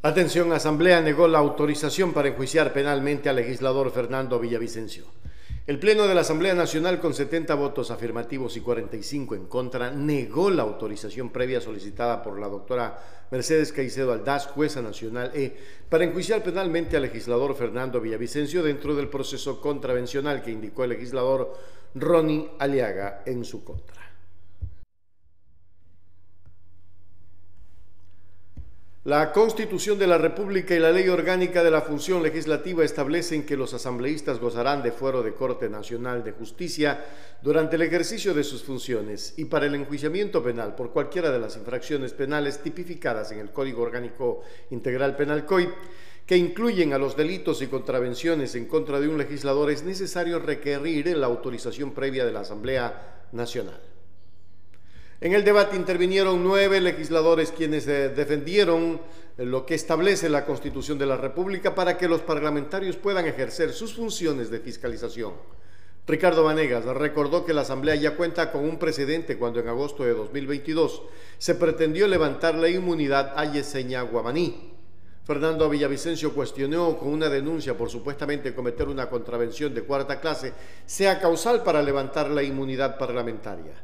Atención, Asamblea negó la autorización para enjuiciar penalmente al legislador Fernando Villavicencio. El Pleno de la Asamblea Nacional, con 70 votos afirmativos y 45 en contra, negó la autorización previa solicitada por la doctora Mercedes Caicedo Aldaz, jueza nacional E, para enjuiciar penalmente al legislador Fernando Villavicencio dentro del proceso contravencional que indicó el legislador Ronnie Aliaga en su contra. La Constitución de la República y la Ley Orgánica de la Función Legislativa establecen que los asambleístas gozarán de fuero de Corte Nacional de Justicia durante el ejercicio de sus funciones y para el enjuiciamiento penal por cualquiera de las infracciones penales tipificadas en el Código Orgánico Integral Penal COI, que incluyen a los delitos y contravenciones en contra de un legislador, es necesario requerir la autorización previa de la Asamblea Nacional. En el debate intervinieron nueve legisladores quienes eh, defendieron lo que establece la Constitución de la República para que los parlamentarios puedan ejercer sus funciones de fiscalización. Ricardo Vanegas recordó que la Asamblea ya cuenta con un precedente cuando en agosto de 2022 se pretendió levantar la inmunidad a Yesenia Guamaní. Fernando Villavicencio cuestionó con una denuncia por supuestamente cometer una contravención de cuarta clase sea causal para levantar la inmunidad parlamentaria.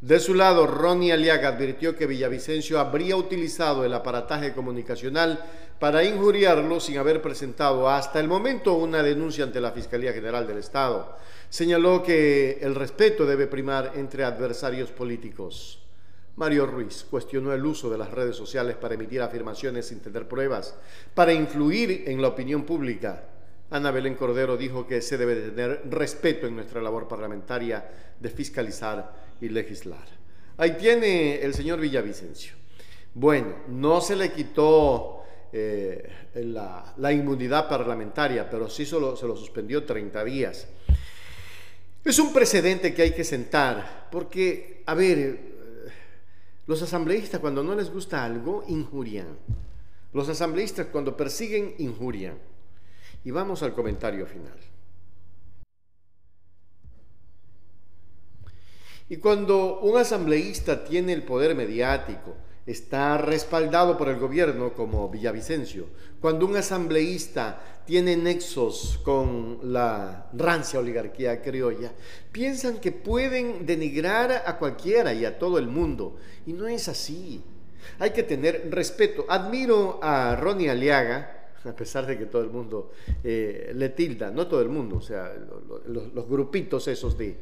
De su lado, Ronnie Aliaga advirtió que Villavicencio habría utilizado el aparataje comunicacional para injuriarlo sin haber presentado hasta el momento una denuncia ante la Fiscalía General del Estado. Señaló que el respeto debe primar entre adversarios políticos. Mario Ruiz cuestionó el uso de las redes sociales para emitir afirmaciones sin tener pruebas, para influir en la opinión pública. Ana Belén Cordero dijo que se debe tener respeto en nuestra labor parlamentaria de fiscalizar y legislar. Ahí tiene el señor Villavicencio. Bueno, no se le quitó eh, la, inmunidad parlamentaria, pero sí solo, se lo suspendió 30 días. Es un precedente que hay que sentar, porque, a ver, eh, los asambleístas cuando no les gusta algo, injurian. Los asambleístas cuando persiguen, injurian. Y vamos al comentario final. Y cuando un asambleísta tiene el poder mediático, está respaldado por el gobierno como Villavicencio, cuando un asambleísta tiene nexos con la rancia oligarquía criolla, piensan que pueden denigrar a cualquiera y a todo el mundo. Y no es así. Hay que tener respeto. Admiro a Ronnie Aliaga, a pesar de que todo el mundo eh, le tilda, no todo el mundo, o sea, los grupitos esos de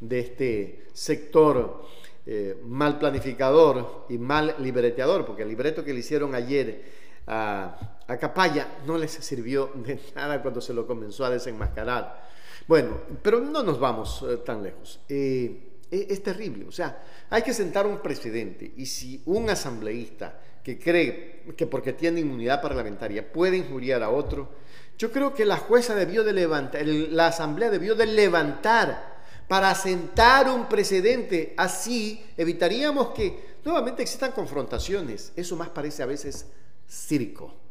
de este sector eh, mal planificador y mal libreteador, porque el libreto que le hicieron ayer a, a Capaya no les sirvió de nada cuando se lo comenzó a desenmascarar. Bueno, pero no nos vamos eh, tan lejos. E, es terrible, o sea, hay que sentar un presidente y si un asambleísta que cree que porque tiene inmunidad parlamentaria puede injuriar a otro, yo creo que la jueza debió de levantar, la asamblea debió de levantar para sentar un precedente. Así evitaríamos que nuevamente existan confrontaciones. Eso más parece a veces circo.